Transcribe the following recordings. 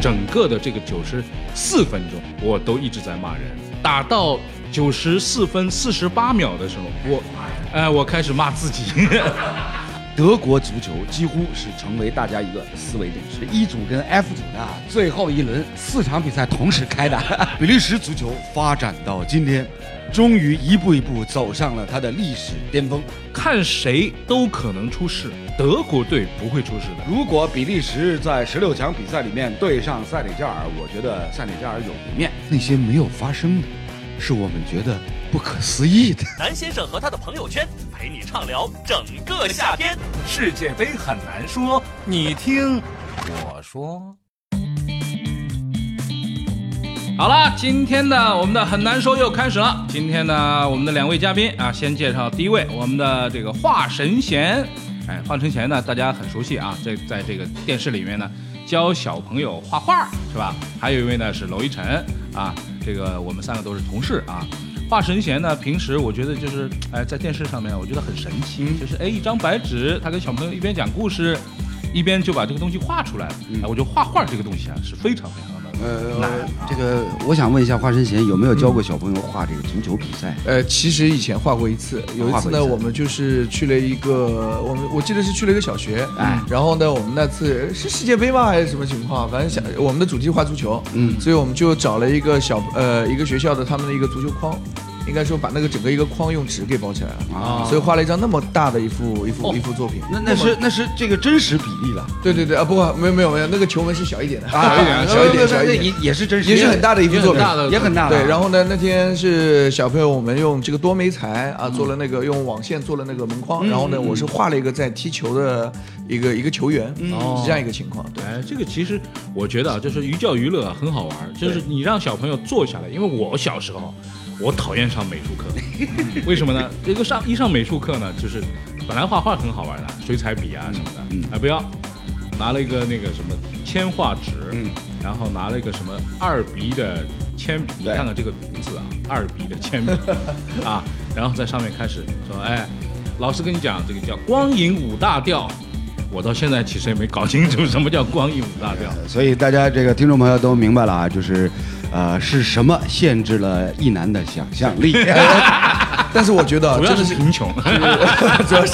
整个的这个九十四分钟，我都一直在骂人。打到九十四分四十八秒的时候，我，哎、我开始骂自己。德国足球几乎是成为大家一个思维点。是 E 组跟 F 组的最后一轮四场比赛同时开的，比利时足球发展到今天，终于一步一步走上了它的历史巅峰。看谁都可能出事，德国队不会出事的。如果比利时在十六强比赛里面对上塞内加尔，我觉得塞内加尔有一面。那些没有发生的，是我们觉得不可思议的。南先生和他的朋友圈陪你畅聊整个夏天。世界杯很难说，你听我说。好了，今天的我们的很难说又开始了。今天呢，我们的两位嘉宾啊，先介绍第一位，我们的这个华神贤。哎，华神贤呢，大家很熟悉啊，在在这个电视里面呢，教小朋友画画是吧？还有一位呢是娄一晨啊，这个我们三个都是同事啊。华神贤呢，平时我觉得就是哎，在电视上面我觉得很神奇，就是哎一张白纸，他跟小朋友一边讲故事，一边就把这个东西画出来了。哎，我觉得画画这个东西啊是非常非常的呃，这个我想问一下华晨贤有没有教过小朋友画这个足球比赛？呃，其实以前画过一次，有一次呢，我们就是去了一个，我们我记得是去了一个小学，哎然后呢，我们那次是世界杯吗还是什么情况？反正想我们的主题画足球，嗯，所以我们就找了一个小呃一个学校的他们的一个足球框。应该说把那个整个一个框用纸给包起来。了啊。所以画了一张那么大的一幅一幅、哦。一幅作品。那那是那是这个真实比例了。对对对啊，不过没有没有没有，那个球门是小一点的，啊，小一点 小一点，也也是真实，也是很大的一幅作品，也很大。对，然后呢，那天是小朋友，我们用这个多媒材啊，做了那个用网线做了那个门框，然后呢，我是画了一个在踢球的一个一个球员，是这样一个情况。对，哎，这个其实我觉得啊，就是寓教于乐啊很好玩儿，就是你让小朋友坐下来，因为我小时候我讨厌上美术课，为什么呢？这个上一上美术课呢，就是本来画画很好玩的，水彩笔啊什么的，嗯哎不要，拿了一个那个什么铅画纸，嗯然后拿了一个什么二 B 的铅笔，你看看这个名字啊，二 B 的铅笔 啊，然后在上面开始说，哎，老师跟你讲，这个叫光影五大调。我到现在其实也没搞清楚什么叫光影五大调。所以大家这个听众朋友都明白了啊，就是，呃，是什么限制了一男的想象力？但是我觉得啊 主要真的是是贫穷，主要是，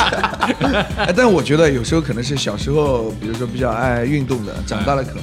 哎但我觉得有时候可能是小时候，比如说比较爱运动的，长大了可能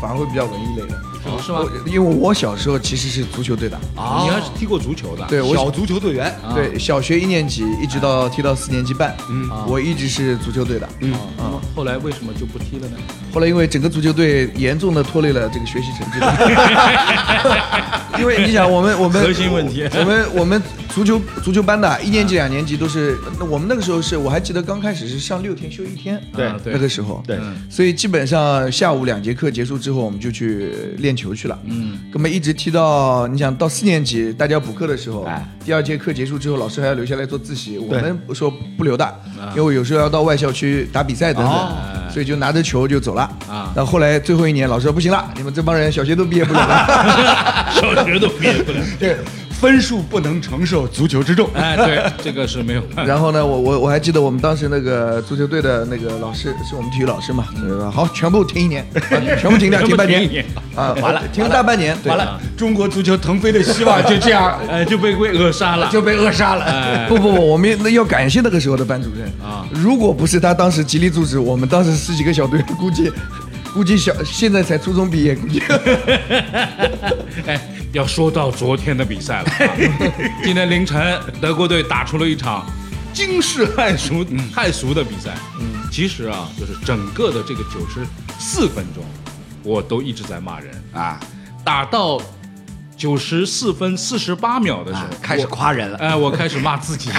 反而会比较文艺类的。是吗？我？因为我小时候其实是足球队的。啊，你还是踢过足球的？对我小足球队员，对小学一年级一直到踢到四年级半，嗯，我一直是足球队的，嗯。啊，那么后来为什么就不踢了呢？后来因为整个足球队严重的拖累了这个学习成绩，因为你想我们我们核心问题。我们我们足球足球班的一年级两年级都是，那我们那个时候是我还记得刚开始是上六天休一天，对那个时候，对。嗯所以基本上下午两节课结束之后，我们就去练球去了，嗯，根本一直踢到你想到四年级大家补课的时候，哎。第二节课结束之后，老师还要留下来做自习，我对。们说不留的，因为有时候要到外校区打比赛等等，哦。所以就拿着球就走了。啊。那后来最后一年，老师说不行了，你们这帮人小学都毕业不了了。小学都毕业不了。对，分数不能承受足球之重。哎，对，这个是没有。然后呢，我我我还记得我们当时那个足球队的那个老师是我们体育老师嘛，对吧？好，全部停一年，啊 全部停掉，停半年停一年啊，完了，停了大半年，对完了，中国足球腾飞的希望就这样哎，就被被扼杀了。就被扼杀了。哎不不不，我们那要感谢那个时候的班主任啊如果不是他当时极力阻止，我们当时十几个小队，估计估计小现在才初中毕业，估计。哎，要说到昨天的比赛了、啊，今天凌晨德国队打出了一场惊世骇俗、骇俗的比赛。嗯，其实啊，就是整个的这个九十四分钟，我都一直在骂人啊，打到九十四分四十八秒的时候，啊开始夸人了哎，我开始骂自己。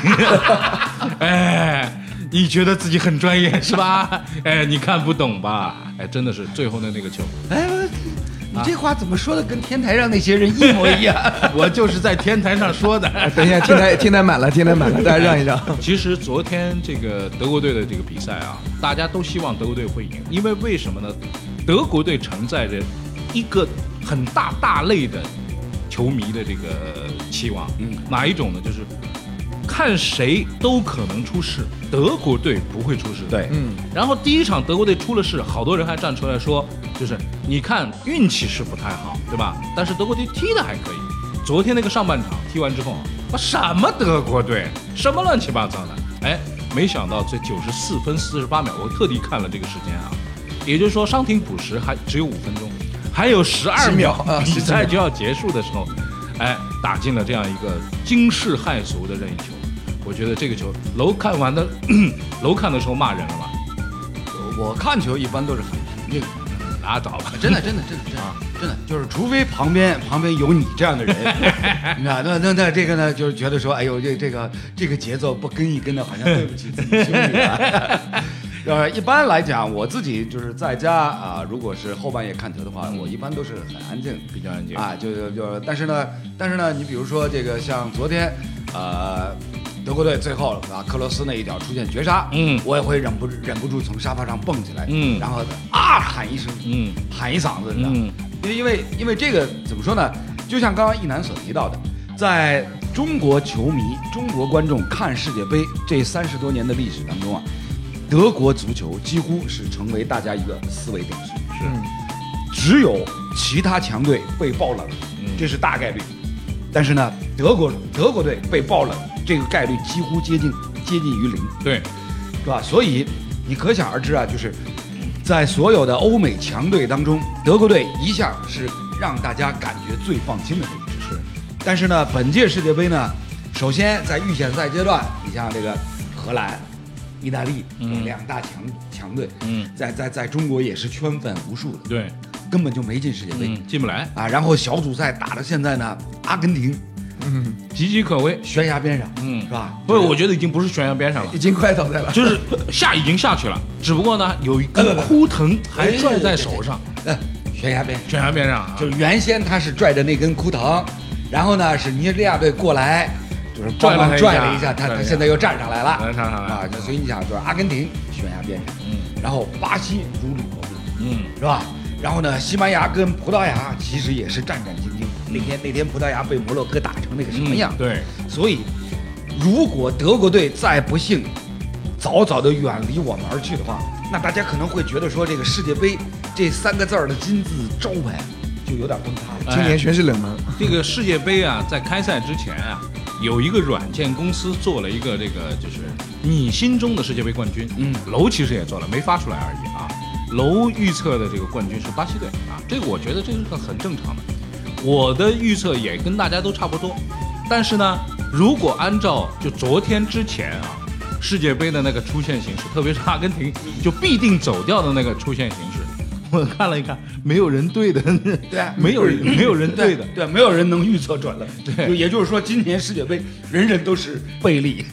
哎，你觉得自己很专业是吧？哎，你看不懂吧？哎，真的是最后的那个球，哎，我你这话怎么说的跟天台上那些人一模一样？我就是在天台上说的。等一下，天台天台满了，天台满了，大家让一让。其实昨天这个德国队的这个比赛啊，大家都希望德国队会赢，因为为什么呢？德国队承载着一个很大大类的球迷的这个期望，嗯，哪一种呢？就是看谁都可能出事，德国队不会出事。对，嗯，然后第一场德国队出了事，好多人还站出来说，就是你看运气是不太好，对吧？但是德国队踢的还可以。昨天那个上半场踢完之后啊，什么德国队，什么乱七八糟的，哎，没想到这九十四分四十八秒，我特地看了这个时间啊，也就是说伤停补时还只有五分钟，还有十二10秒啊比赛就要结束的时候，哎，打进了这样一个惊世骇俗的任意球。我觉得这个球楼看完的，楼看的时候骂人了吧？我我看球一般都是很平静的。拉倒吧，真的，真的，真的，真的，真的，就是除非旁边旁边有你这样的人，那，那那那这个呢，就是觉得说，哎呦，这这个这个节奏不跟一跟的，好像对不起自己兄弟啊。呃，一般来讲，我自己就是在家啊，如果是后半夜看球的话，我一般都是很安静，比较安静啊，就就就，但是呢，但是呢，你比如说这个像昨天，呃。德国队最后啊，克罗斯那一脚出现绝杀，嗯我也会忍不忍不住从沙发上蹦起来，嗯然后啊喊一声，嗯喊一嗓子？嗯因为因为因为这个怎么说呢？就像刚刚一楠所提到的，在中国球迷、中国观众看世界杯这三十多年的历史当中啊，德国足球几乎是成为大家一个思维定式。是只有其他强队被爆冷，嗯这是大概率。但是呢，德国德国队被爆冷，这个概率几乎接近接近于零。对，是吧？所以你可想而知啊，就是在所有的欧美强队当中，德国队一向是让大家感觉最放心的那一支。是，但是呢，本届世界杯呢，首先在预选赛阶段，你像这个荷兰、意大利嗯两大强强队，嗯在在在中国也是圈粉无数的，对，根本就没进世界杯。嗯，进不来，啊，然后小组赛打到现在呢，阿根廷嗯，岌岌可危。悬崖边上，嗯是吧？不是，我觉得已经不是悬崖边上了已，经快倒在了。就是下已经下去了，只不过呢，有一根枯藤还拽在手上，呃，悬崖边。悬崖边上啊，就是原先他是拽着那根枯藤，然后呢是尼日利亚队过来，就是拽了一下拽了一下，他他现在又站上来了，站上来了啊，所以你想就是阿根廷悬崖边上，嗯然后巴西如履薄冰，嗯，是吧？然后呢，西班牙跟葡萄牙其实也是战战兢兢。那天那天葡萄牙被摩洛哥打成那个什么样？嗯对，所以如果德国队再不幸早早的远离我们而去的话，那大家可能会觉得说这个世界杯这三个字儿的金字招牌就有点崩塌了。今年全是冷门。这个世界杯啊，在开赛之前啊，有一个软件公司做了一个这个，就是你心中的世界杯冠军。嗯楼其实也做了，没发出来而已啊。楼预测的这个冠军是巴西队啊，这个我觉得这个很正常的。我的预测也跟大家都差不多，但是呢，如果按照就昨天之前啊，世界杯的那个出线形式，特别是阿根廷就必定走掉的那个出线形式，我看了一看，没有人对的，对啊。没有人没有人对的，对，没有人能预测准了。对。就也就是说，今年世界杯人人都是贝利。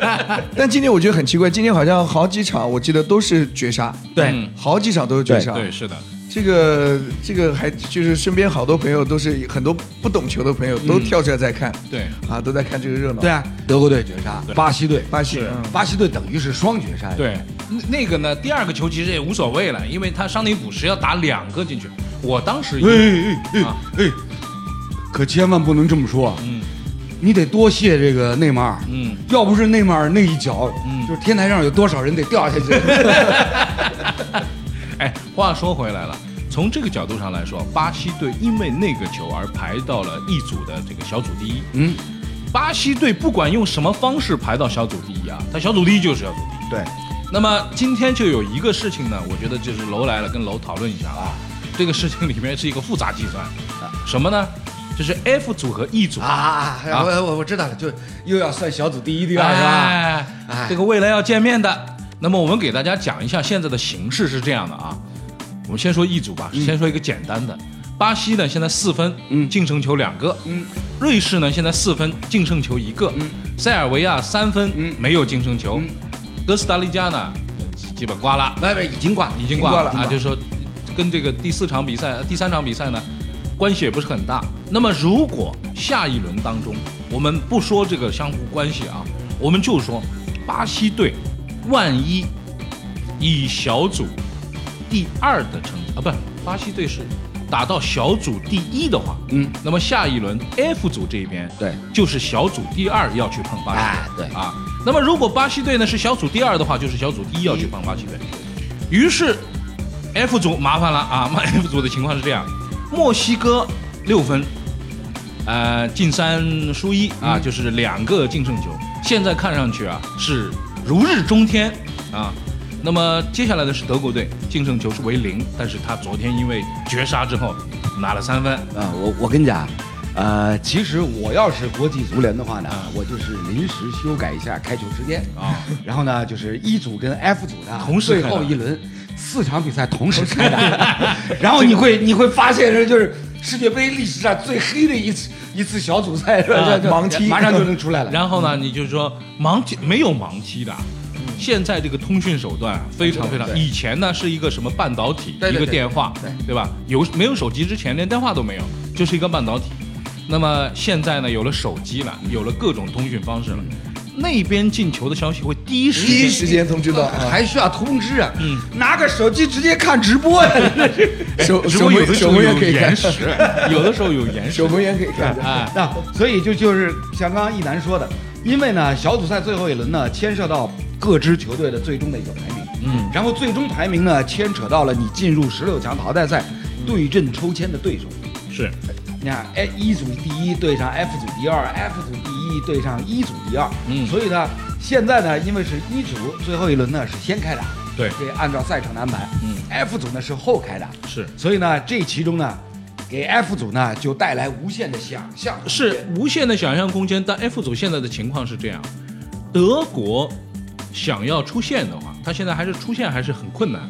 但今年我觉得很奇怪，今年好像好几场我记得都是绝杀，对。嗯。好几场都是绝杀。对，是的，这个这个还就是身边好多朋友都是很多不懂球的朋友都跳出来在看，对，啊，都在看这个热闹。对，啊，德国队绝杀，巴西队，巴西，巴西队等于是双绝杀。，对，那那个呢，第二个球其实也无所谓了，因为他伤停补时要打两个进去。我当时哎哎哎啊哎，可千万不能这么说。嗯你得多谢这个内马尔。嗯，要不是内马尔那一脚，嗯就是天台上有多少人得掉下去。哎，话说回来了，从这个角度上来说，巴西队因为那个球而排到了一组的这个小组第一。嗯，巴西队不管用什么方式排到小组第一啊，他小组第一就是小组第一。对，那么今天就有一个事情呢，我觉得就是楼来了，跟楼讨论一下啊。这个事情里面是一个复杂计算，什么呢？就是 F 组和 E 组啊啊！啊我我我知道了，就又要算小组第一、第二是吧？哎哎这个未来要见面的。那么我们给大家讲一下现在的形势是这样的啊。我们先说一组吧，先说一个简单的。巴西呢现在四分，嗯净胜球两个。嗯，瑞士呢现在四分，净胜球一个。嗯，塞尔维亚三分，嗯没有净胜球。嗯哥斯达黎加呢基本挂了，不不，已经挂，已经挂了啊，就是说跟这个第四场比赛、第三场比赛呢，关系也不是很大。那么如果下一轮当中，我们不说这个相互关系啊，我们就说巴西队万一以小组第二的成绩啊，不是巴西队是打到小组第一的话，嗯，那么下一轮 F 组这边对就是小组第二要去碰巴西哎队，对啊。那么如果巴西队呢是小组第二的话，就是小组第一要去碰巴西队。于是 F 组麻烦了啊，那 F 组的情况是这样：墨西哥六分，呃，进三输一啊，就是两个净胜球。现在看上去啊是如日中天啊。那么接下来的是德国队，净胜球是为零，但是他昨天因为绝杀之后拿了三分。啊，我我跟你讲，呃，其实我要是国际足联的话呢，我就是临时修改一下开球时间啊，然后呢，就是一组跟 F 组的最同时开打后一轮四场比赛同时开打，然后你会你会发现这就是世界杯历史上最黑的一次一次小组赛，是吧？盲踢马上就能出来了。然后呢，你就说盲踢没有盲踢的。现在这个通讯手段非常非常，以前呢是一个什么半导体，一个电话，对对吧？有没有手机之前连电话都没有，就是一个半导体。那么现在呢，有了手机了，有了各种通讯方式了，那边进球的消息会第一时间第一时间通知到，啊还需要通知啊？嗯，拿个手机直接看直播呀！守直守门守播有的时候有延，时，有的时候有延时守。门员可以看。啊，那所以就就是像刚刚一楠说的，因为呢小组赛最后一轮呢牵涉到各支球队的最终的一个排名，嗯，然后最终排名呢牵扯到了你进入十六强淘汰赛对阵抽签的对手。是，你看，哎，一组第一对上 F 组第二，F 组第一对上一组第二，嗯。所以呢，现在呢，因为是一组最后一轮呢是先开打，对。这按照赛程的安排，嗯，F 组呢是后开打，是。所以呢，这其中呢，给 F 组呢就带来无限的想象，是无限的想象空间。但 F 组现在的情况是这样，德国想要出线的话，他现在还是出线还是很困难。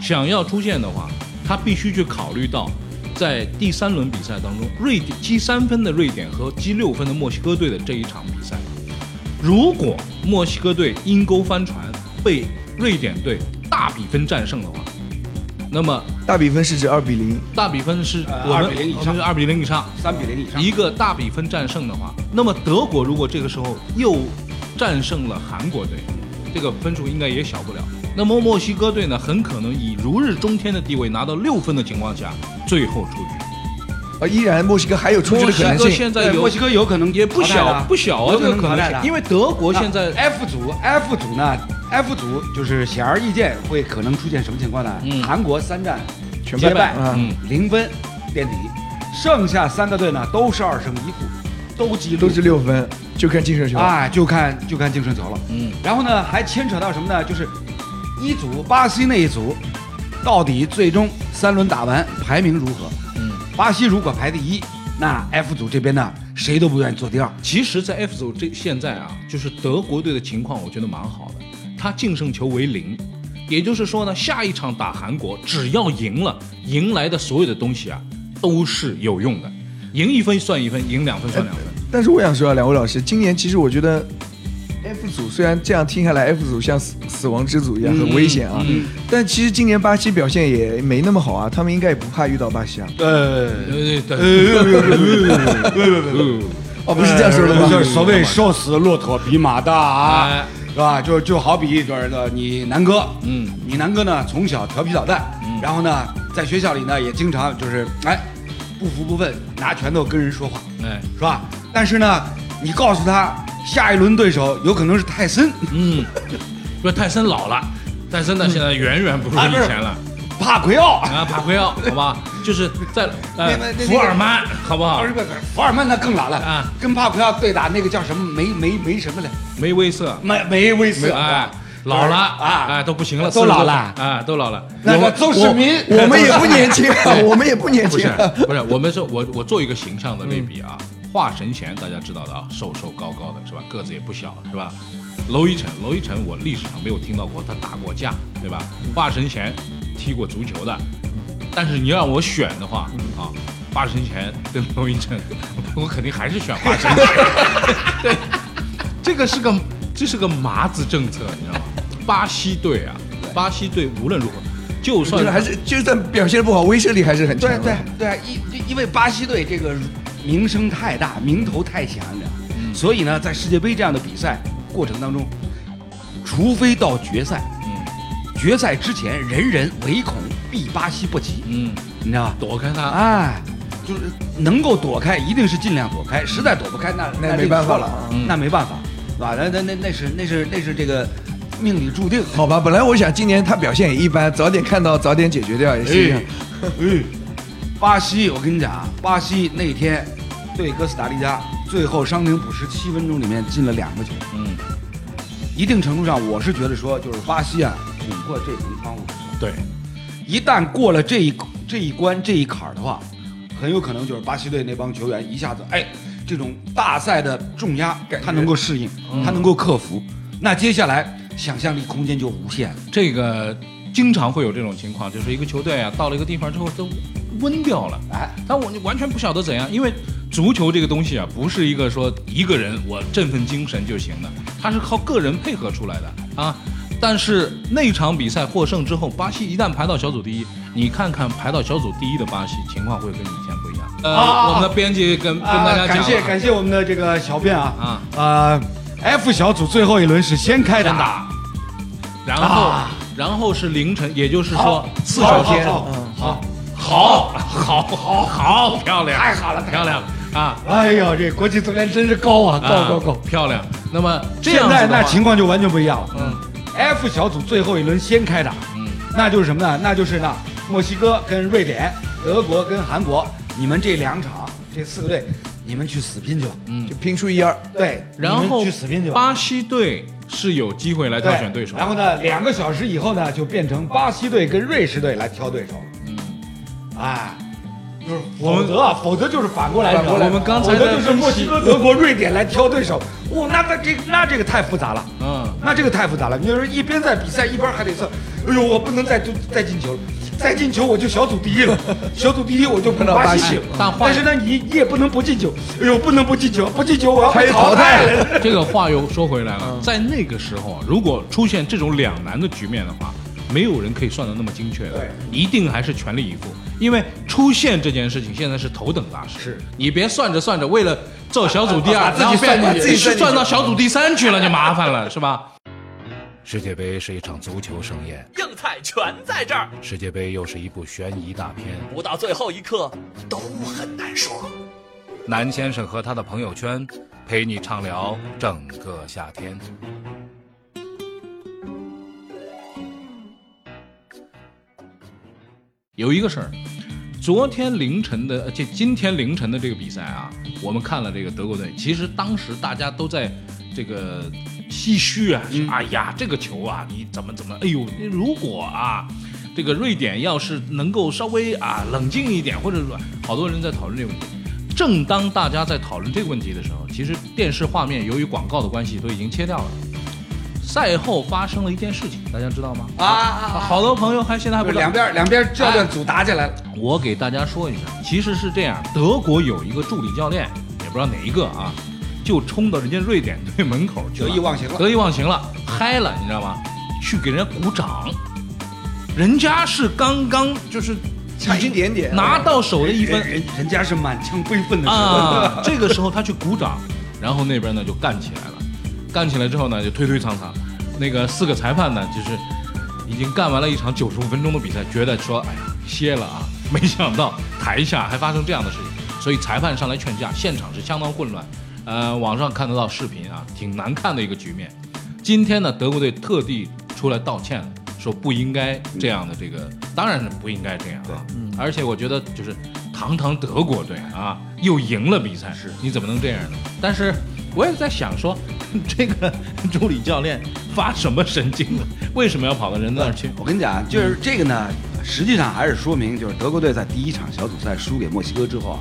想要出线的话，他必须去考虑到，在第三轮比赛当中，瑞典积三分的瑞典和积六分的墨西哥队的这一场比赛，如果墨西哥队阴沟翻船被瑞典队大比分战胜的话，那么大比分是指二比零，大比分是呃我们2比零以上我们是二比零以上，三比零以上，一个大比分战胜的话，那么德国如果这个时候又战胜了韩国队，这个分数应该也小不了。那么墨西哥队呢，很可能以如日中天的地位拿到六分的情况下，最后出局。啊，依然墨西哥还有出局的可能性。对，现在有墨西哥有可能也不小不小啊，这个可能性，因为德国现在 F 组 F 组呢，F 组就是显而易见会可能出现什么情况呢？嗯韩国三战全皆败，啊嗯零分垫底，剩下三个队呢都是二胜一负，都记录都是六分，就看净胜球。啊，就看就看净胜球了。嗯然后呢，还牵扯到什么呢？就是一组巴西那一组，到底最终三轮打完排名如何？嗯，巴西如果排第一，那 F 组这边呢，谁都不愿意做第二。其实，在 F 组这现在啊，就是德国队的情况，我觉得蛮好的，他净胜球为零，也就是说呢，下一场打韩国，只要赢了，赢来的所有的东西啊，都是有用的，赢一分算一分，赢两分算两分。但是我想说啊，两位老师，今年其实我觉得 F 组虽然这样听下来，F 组像死死亡之组一样很危险啊，嗯但其实今年巴西表现也没那么好啊，他们应该也不怕遇到巴西啊。呃，对对对，哦，不是这样说的吗？就是所谓瘦死骆驼比马大啊哎，是吧？就就好比就是呢，你南哥，嗯，你南哥呢从小调皮捣蛋，然后呢在学校里呢也经常就是哎不服不忿，拿拳头跟人说话，哎，是吧？但是呢，你告诉他下一轮对手有可能是泰森，嗯，因为泰森老了，泰森呢现在远远不如以前了。帕奎奥，啊，帕奎奥，好吧，就是在福尔曼，好不好？福尔曼那更老了。啊。跟帕奎奥对打那个叫什么梅梅梅什么来？梅威瑟，梅梅威瑟。啊，老了啊。哎，都不行了，都老了。啊，都老了。那个邹市明，我们也不年轻 啊，我们也不年不是轻啊。不是，我们说我我做一个形象的类比啊，华神贤大家知道的啊，瘦瘦高高的是吧？个子也不小是吧？娄一晨，娄一晨我历史上没有听到过他打过架对吧？华神贤踢过足球的，但是你让我选的话啊，华神贤跟娄一晨，我肯定还是选华神贤。对，这个是个这是个麻子政策，你知道吗？巴西队啊，巴西队无论如何，就就算是还是就算表现不好，威慑力还是很强对的。对对啊，因因为巴西队这个名声太大，名头太响，你知道？所以呢，在世界杯这样的比赛过程当中，除非到决赛，嗯决赛之前人人唯恐避巴西不及，嗯，你知道吧？躲开他，哎，就是能够躲开，一定是尽量躲开。实在躲不开，那那没办法了，嗯那没办法，是吧？那那那那是那是那是这个命里注定。好吧，本来我想今年他表现也一般，早点看到早点解决掉也是巴西，我跟你讲啊，巴西那天对哥斯达黎加，最后伤停补时七分钟里面进了两个球。嗯，一定程度上，我是觉得说，就是巴西啊，捅破这层窗户纸。对，一旦过了这一这一关这一坎儿的话，很有可能就是巴西队那帮球员一下子，哎，这种大赛的重压，他能够适应，他能够克服，那接下来想象力空间就无限了。这个经常会有这种情况，就是一个球队啊，到了一个地方之后都温掉了，哎，但我完全不晓得怎样，因为足球这个东西啊，不是一个说一个人我振奋精神就行的，它是靠个人配合出来的啊。但是那场比赛获胜之后，巴西一旦排到小组第一，你看看排到小组第一的巴西，情况会跟以前不一样。呃，啊我们的编辑跟跟大家讲了、感谢感谢我们的这个小编啊。啊。呃，F 小组最后一轮是先开打，先打，然后、啊然后是凌晨，也就是说好四小时天好嗯好好好好好漂亮，太好了漂亮啊，哎呦，这国际足联真是高啊，高啊高高！漂亮。那么这现在那情况就完全不一样了。嗯 F 小组最后一轮先开打，嗯，那就是什么呢？那就是呢，墨西哥跟瑞典、德国跟韩国，你们这两场这四个队，你们去死拼去吧。嗯就拼出一二。对，然你们后去死拼去吧。巴西队是有机会来挑选对手，然后呢，两个小时以后呢，就变成巴西队跟瑞士队来挑对手。嗯，哎，就是否则啊，否则就是反过来，我们刚才否则就是墨西哥、德国、瑞典来挑对手。哇，那那这那这个太复杂了。嗯，那这个太复杂了，你就是一边在比赛，一边还得算，哎呦，我不能再再进球了，再进球我就小组第一了，小组第一我就碰到巴西了。但但是呢，你你也不能不进球，哎呦，不能不进球，不进球我要被淘 淘汰。这个话又说回来了，在那个时候啊，如果出现这种两难的局面的话，没有人可以算得那么精确的，对。一定还是全力以赴，因为出现这件事情现在是头等大事。是。你别算着算着，为了做小组第二，把自己算自己算到小组第三去了，就麻烦了，是吧？世界杯是一场足球盛宴，硬菜全在这儿，世界杯又是一部悬疑大片。不到最后一刻都很难说。南先生和他的朋友圈，陪你畅聊整个夏天。有一个事儿，昨天凌晨的，呃这今天凌晨的这个比赛啊，我们看了这个德国队。其实当时大家都在这个唏嘘啊，说哎呀，这个球啊，你怎么怎么，哎呦，如果啊，这个瑞典要是能够稍微啊冷静一点，或者说好多人在讨论这个问题。正当大家在讨论这个问题的时候，其实电视画面由于广告的关系都已经切掉了。赛后发生了一件事情，大家知道吗？啊啊啊好多朋友还现在还不知道。两边两边教练组打起来了，我给大家说一下，其实是这样，德国有一个助理教练，也不知道哪一个啊，就冲到人家瑞典 队门口去，得意忘形了。得意忘形了，嗨了，你知道吗？去给人家鼓掌，人家是刚刚就是差一点点拿到手的一分。人人人家是满腔悲愤的时候。啊，这个时候他去鼓掌，然后那边呢就干起来了，干起来之后呢就推推搡搡，那个四个裁判呢就是已经干完了一场九十五分钟的比赛，觉得说哎呀歇了啊，没想到台下还发生这样的事情，所以裁判上来劝架，现场是相当混乱，呃，网上看得到视频啊，挺难看的一个局面。今天呢，德国队特地出来道歉了，说不应该这样的这个，当然是不应该这样啊。嗯，而且我觉得就是堂堂德国队啊，又赢了比赛，是你怎么能这样呢？但是我也在想说，这个助理教练发什么神经呢？为什么要跑到人那儿去？我跟你讲，就是这个呢，实际上还是说明，就是德国队在第一场小组赛输给墨西哥之后啊，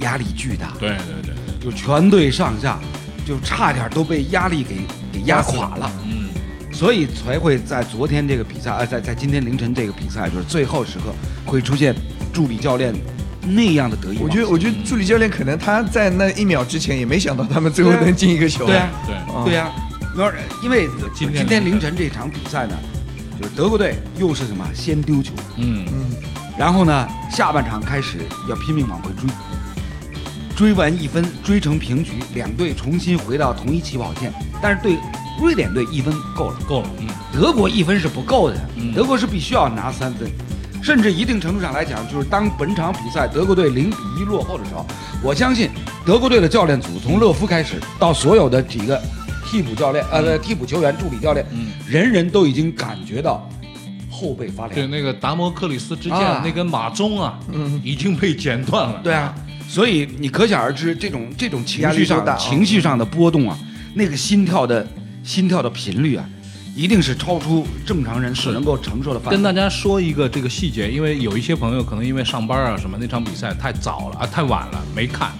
压力巨大，对对对，就全队上下就差点都被压力给给压垮了，嗯，所以才会在昨天这个比赛，呃，在在今天凌晨这个比赛，就是最后时刻会出现助理教练那样的得意。我觉得，我觉得助理教练可能他在那一秒之前也没想到他们最后能进一个球。对啊，对，啊。对呀、因为今天今天凌晨这场比赛呢，就是德国队又是什么先丢球，嗯。嗯，然后呢下半场开始要拼命往回追，追完一分追成平局，两队重新回到同一起跑线，但是对瑞典队一分够了。够了，嗯，德国一分是不够的，嗯德国是必须要拿三分。甚至一定程度上来讲，就是当本场比赛德国队零比一落后的时候，我相信德国队的教练组从勒夫开始到所有的几个替补教练、呃替补球员、助理教练，嗯人人都已经感觉到后背发凉对，那个达摩克里斯之剑、啊那根马鬃啊，嗯已经被剪断了。对啊，所以你可想而知，这种这种情绪上压力多大啊情绪上的波动啊，那个心跳的心跳的频率啊，一定是超出正常人所是能够承受的范围。跟大家说一个这个细节，因为有一些朋友可能因为上班啊什么，那场比赛太早了啊，太晚了没看。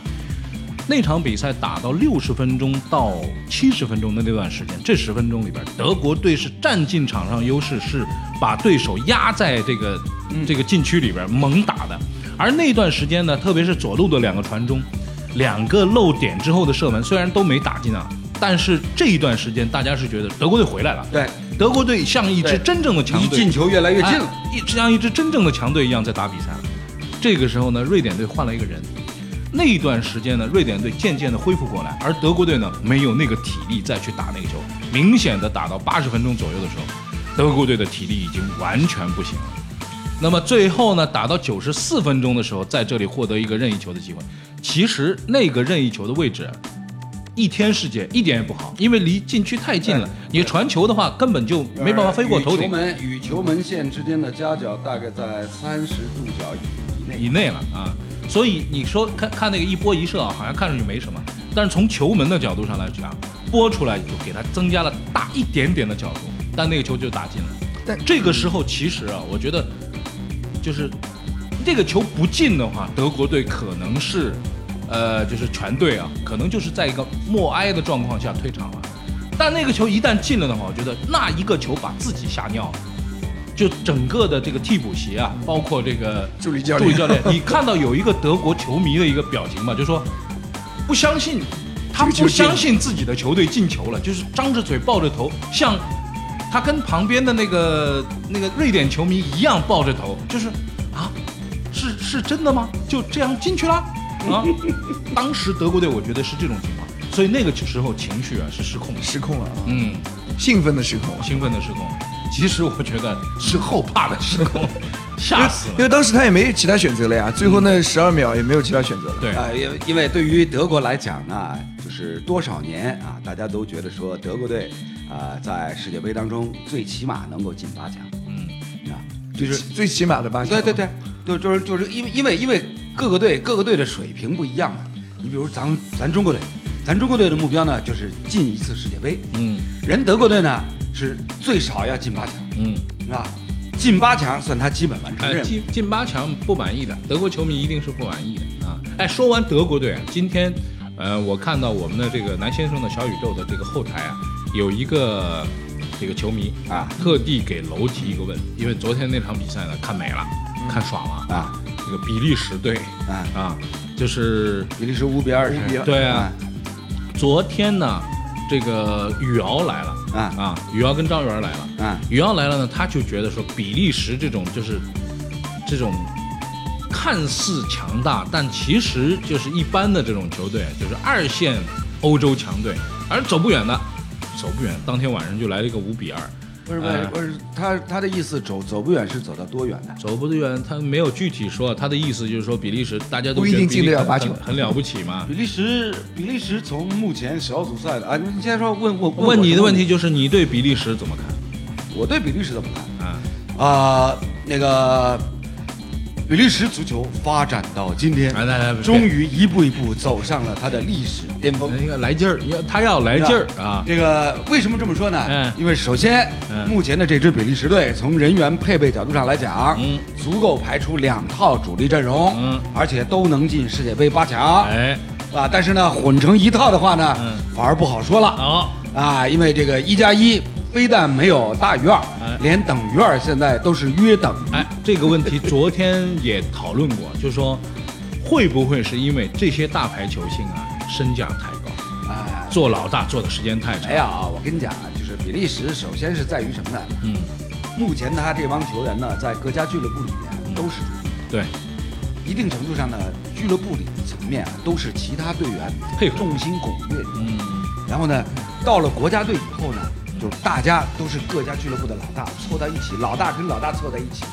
那场比赛打到六十分钟到七十分钟的那段时间，这十分钟里边，德国队是占尽场上优势，是把对手压在这个、这个禁区里边猛打的。而那段时间呢，特别是左路的两个传中，两个漏点之后的射门，虽然都没打进啊，但是这一段时间大家是觉得德国队回来了，对，德国队像一支真正的强队，离进球越来越近了。哎一像一支真正的强队一样在打比赛了。这个时候呢，瑞典队换了一个人，那一段时间呢，瑞典队渐渐的恢复过来，而德国队呢没有那个体力再去打那个球，明显的打到八十分钟左右的时候，德国队的体力已经完全不行了。那么最后呢，打到九十四分钟的时候，在这里获得一个任意球的机会。其实那个任意球的位置，一天世界一点也不好，因为离禁区太近了，你传球的话根本就没办法飞过头顶球。门与球门线之间的夹角大概在三十度角以内。以内了啊。所以你说看看那个一波一射啊，好像看上去没什么，但是从球门的角度上来讲，拨出来就给它增加了大一点点的角度，但那个球就打进了。但这个时候其实啊，我觉得就是这个球不进的话，德国队可能是呃，就是全队啊，可能就是在一个默哀的状况下退场了。但那个球一旦进了的话，我觉得那一个球把自己吓尿了。就整个的这个替补席啊，包括这个助理教练助理教练，你看到有一个德国球迷的一个表情嘛？就说不相信，他不相信自己的球队进球了，就是张着嘴抱着头，像他跟旁边的那个那个瑞典球迷一样抱着头，就是啊，是是真的吗？就这样进去了啊？当时德国队我觉得是这种情况，所以那个时候情绪啊是失控的，失控了啊，嗯，兴奋的失控。兴奋的失控。其实我觉得是后怕的失控，吓死了。因为当时他也没其他选择了呀，最后那十二秒也没有其他选择了。对，啊，因为因为对于德国来讲呢，就是多少年啊，大家都觉得说德国队啊，在世界杯当中最起码能够进八强嗯，啊，就是最起码的八强。对对对，就就是就是因为因为因为各个队各个队的水平不一样嘛。你比如咱咱中国队，咱中国队的目标呢就是进一次世界杯，嗯人德国队呢是最少要进八强，嗯，是吧？进八强算他基本完成哎，任务。进进八强不满意的，德国球迷一定是不满意的啊！哎，说完德国队啊，今天，呃，我看到我们的这个南先生的小宇宙的这个后台啊，有一个这个球迷啊。特地给楼提一个问，因为昨天那场比赛呢看美了，看爽了啊，这个比利时队啊。啊，就是比利时五比二是五比二。对啊，昨天呢，这个宇瑶来了啊。啊，宇瑶跟张元来了。啊。宇瑶来了呢，他就觉得说比利时这种就是这种看似强大，但其实就是一般的这种球队，就是二线欧洲强队，而走不远的，走不远。当天晚上就来了一个五比二，不是不哎是不是，他他的意思走走不远是走到多远呢？走不远，他没有具体说，他的意思就是说比利时大家都觉得不一定进得了八强很很了不起嘛。比利时比利时从目前小组赛的啊，你现在说问我问你的问题就就是你对比利时怎么看我对比利时怎么看？啊？啊、那个比利时足球发展到今天，来来来终于一步一步走上了它的历史巅峰。那个来劲儿，要他要来劲儿啊！这个为什么这么说呢？嗯因为首先，嗯目前的这支比利时队从人员配备角度上来讲，嗯足够排出两套主力阵容，嗯而且都能进世界杯八强。哎，啊，但是呢，混成一套的话呢，嗯反而不好说了。啊，啊，因为这个一加一非但没有大于二，哎连等于二现在都是约等。哎，这个问题 昨天也讨论过，就是说，会不会是因为这些大牌球星啊身价太高，哎，做老大做的时间太长？没有，我跟你讲，啊就是比利时，首先是在于什么呢？嗯，目前他这帮球员呢，在各家俱乐部里面都是主力，对，一定程度上呢，俱乐部里层面啊，都是其他队员配合众星拱月。嗯，然后呢，到了国家队以后呢，就是大家都是各家俱乐部的老大凑到一起，老大跟老大凑在一起，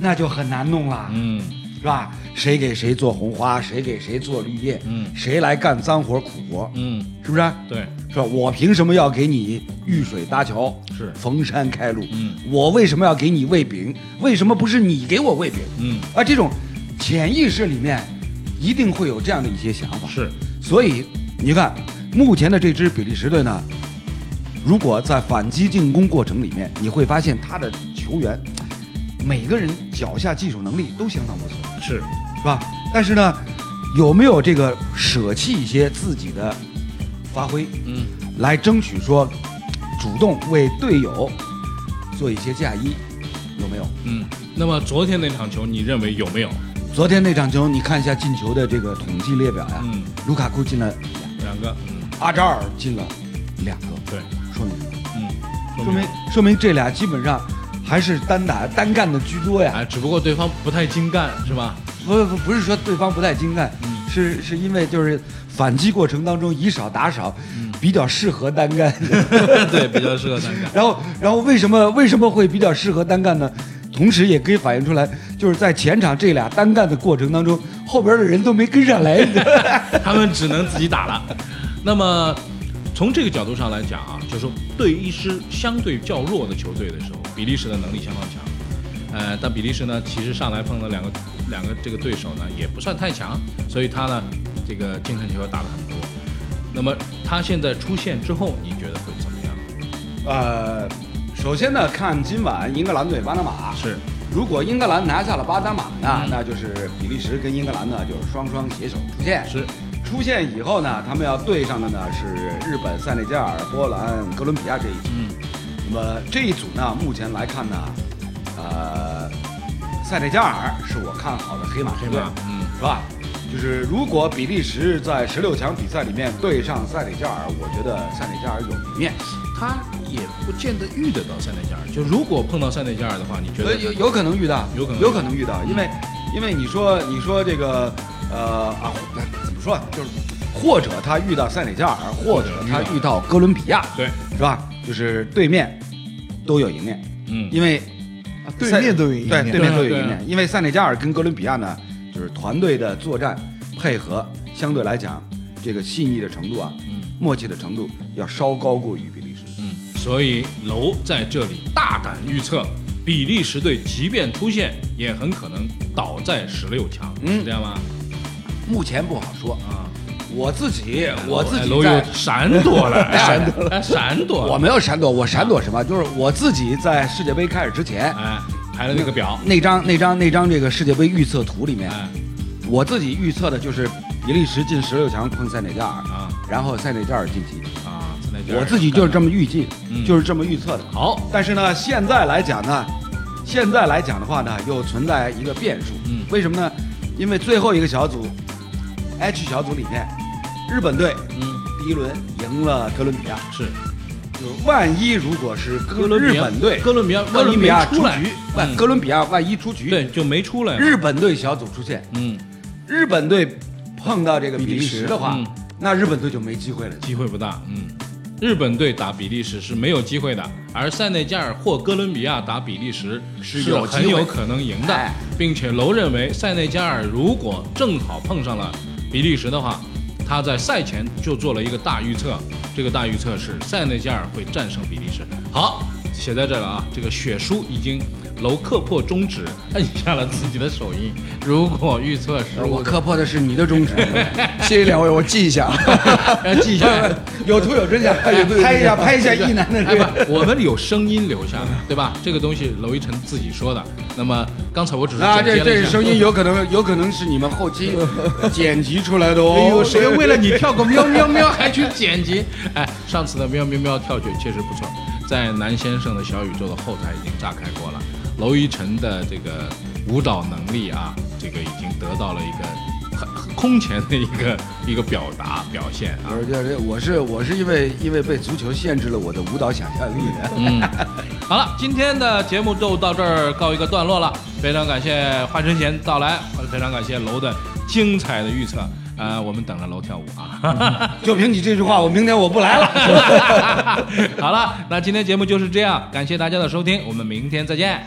那就很难弄了，嗯是吧？谁给谁做红花，谁给谁做绿叶，嗯谁来干脏活苦活，嗯，是不是？对，是吧？我凭什么要给你遇水搭桥，是逢山开路？嗯，我为什么要给你喂饼？为什么不是你给我喂饼？嗯啊，这种潜意识里面一定会有这样的一些想法。是，所以你看，目前的这支比利时队呢，如果在反击进攻过程里面，你会发现他的球员每个人脚下技术能力都相当不错，是，是吧？但是呢，有没有这个舍弃一些自己的发挥，嗯来争取说主动为队友做一些嫁衣？有没有？嗯。那么昨天那场球，你认为有没有？昨天那场球，你看一下进球的这个统计列表呀，嗯，卢卡库进了两个，嗯，阿扎尔进了两个，对，说明说明这俩基本上还是单打单干的居多呀。哎，只不过对方不太精干，是吧？不不不是说对方不太精干，嗯是是因为就是反击过程当中以少打少，嗯比较适合单干。对，比较适合单干。然后然后为什么为什么会比较适合单干呢？同时也可以反映出来，就是在前场这俩单干的过程当中，后边的人都没跟上来。他们只能自己打了。那么从这个角度上来讲啊，就是说对一支相对较弱的球队的时候，比利时的能力相当强。呃，但比利时呢，其实上来碰了两个两个这个对手呢，也不算太强，所以他呢，这个净胜球打得很多。那么他现在出现之后，你觉得会怎么样？呃，首先呢，看今晚英格兰对巴拿马，是，如果英格兰拿下了巴拿马呢，嗯那就是比利时跟英格兰呢就是双双携手出线。是，出现以后呢，他们要对上的呢是日本、塞内加尔、波兰、哥伦比亚这一组。嗯那么这一组呢，目前来看呢，呃，塞内加尔是我看好的黑马之队，嗯是吧？就是如果比利时在十六强比赛里面对上塞内加尔，我觉得塞内加尔有一面。他也不见得遇得到塞内加尔。就如果碰到塞内加尔的话，你觉呃，得有有可能遇到，有可能有可能遇到，因为因为你说你说这个呃啊，怎么说啊？就是或者他遇到塞内加尔，或者他遇到哥伦比亚，对，是吧？就是对面都有赢面，嗯因为啊对面都有赢面对对面都有赢面，因为塞内加尔跟哥伦比亚呢，就是团队的作战配合相对来讲，这个细腻的程度啊，嗯默契的程度要稍高过于比利时。嗯，所以楼在这里大胆预测，比利时队即便出现，也很可能倒在十六强，嗯是这样吗？目前不好说，啊，我自己我自己在又 闪躲了，闪躲了，闪躲，我没有闪躲，我闪躲什么？就是我自己在世界杯开始之前，哎排了那个表，那张那张那张这个世界杯预测图里面，哎我自己预测的就是比利时进十六强碰塞内加尔，啊然后塞内加尔晋级。啊，塞内加尔我自己就是这么预计，嗯就是这么预测的。好，但是呢，现在来讲呢，现在来讲的话呢，又存在一个变数。嗯为什么呢？因为最后一个小组 H 小组里面，日本队嗯，第一轮赢了哥伦比亚。是就万一如果是哥哥伦比亚日本队哥伦比亚哥伦比亚出局，万嗯哥伦比亚万一出局，对，就没出来，日本队小组出现，嗯，日本队碰到这个比利时的话嗯，那日本队就没机会了。机会不大，嗯。日本队打比利时是没有机会的，而塞内加尔或哥伦比亚打比利时是是有很有可能赢的，哎并且楼认为塞内加尔如果正好碰上了比利时的话，他在赛前就做了一个大预测，这个大预测是塞内加尔会战胜比利时。好，写在这了啊，这个血书已经楼刻破中指，按下了自己的手印。如果预测失误我，磕破的是你的中指，谢谢两位，我记一下。记一下来。有图有真相，有图有真相拍一下拍一下一男的哎这个。我们有声音留下的，对吧？这个东西娄一晨自己说的。那么刚才我只是啊，这。这声音有可能有可能是你们后期剪辑出来的哦。哎呦，谁为了你跳个喵喵喵还去剪辑？哎，上次的喵喵喵跳曲确实不错，在南先生的小宇宙的后台已经炸开锅了。娄艺晨的这个舞蹈能力啊，这个已经得到了一个很很空前的一个一个表达表现啊。我这这我是我是因为因为被足球限制了我的舞蹈想象力的。嗯，好了，今天的节目就到这儿告一个段落了。非常感谢华晨贤到来，非常感谢楼的精彩的预测。呃，我们等着楼跳舞啊。就凭你这句话，我明天我不来了。好了，那今天节目就是这样，感谢大家的收听，我们明天再见。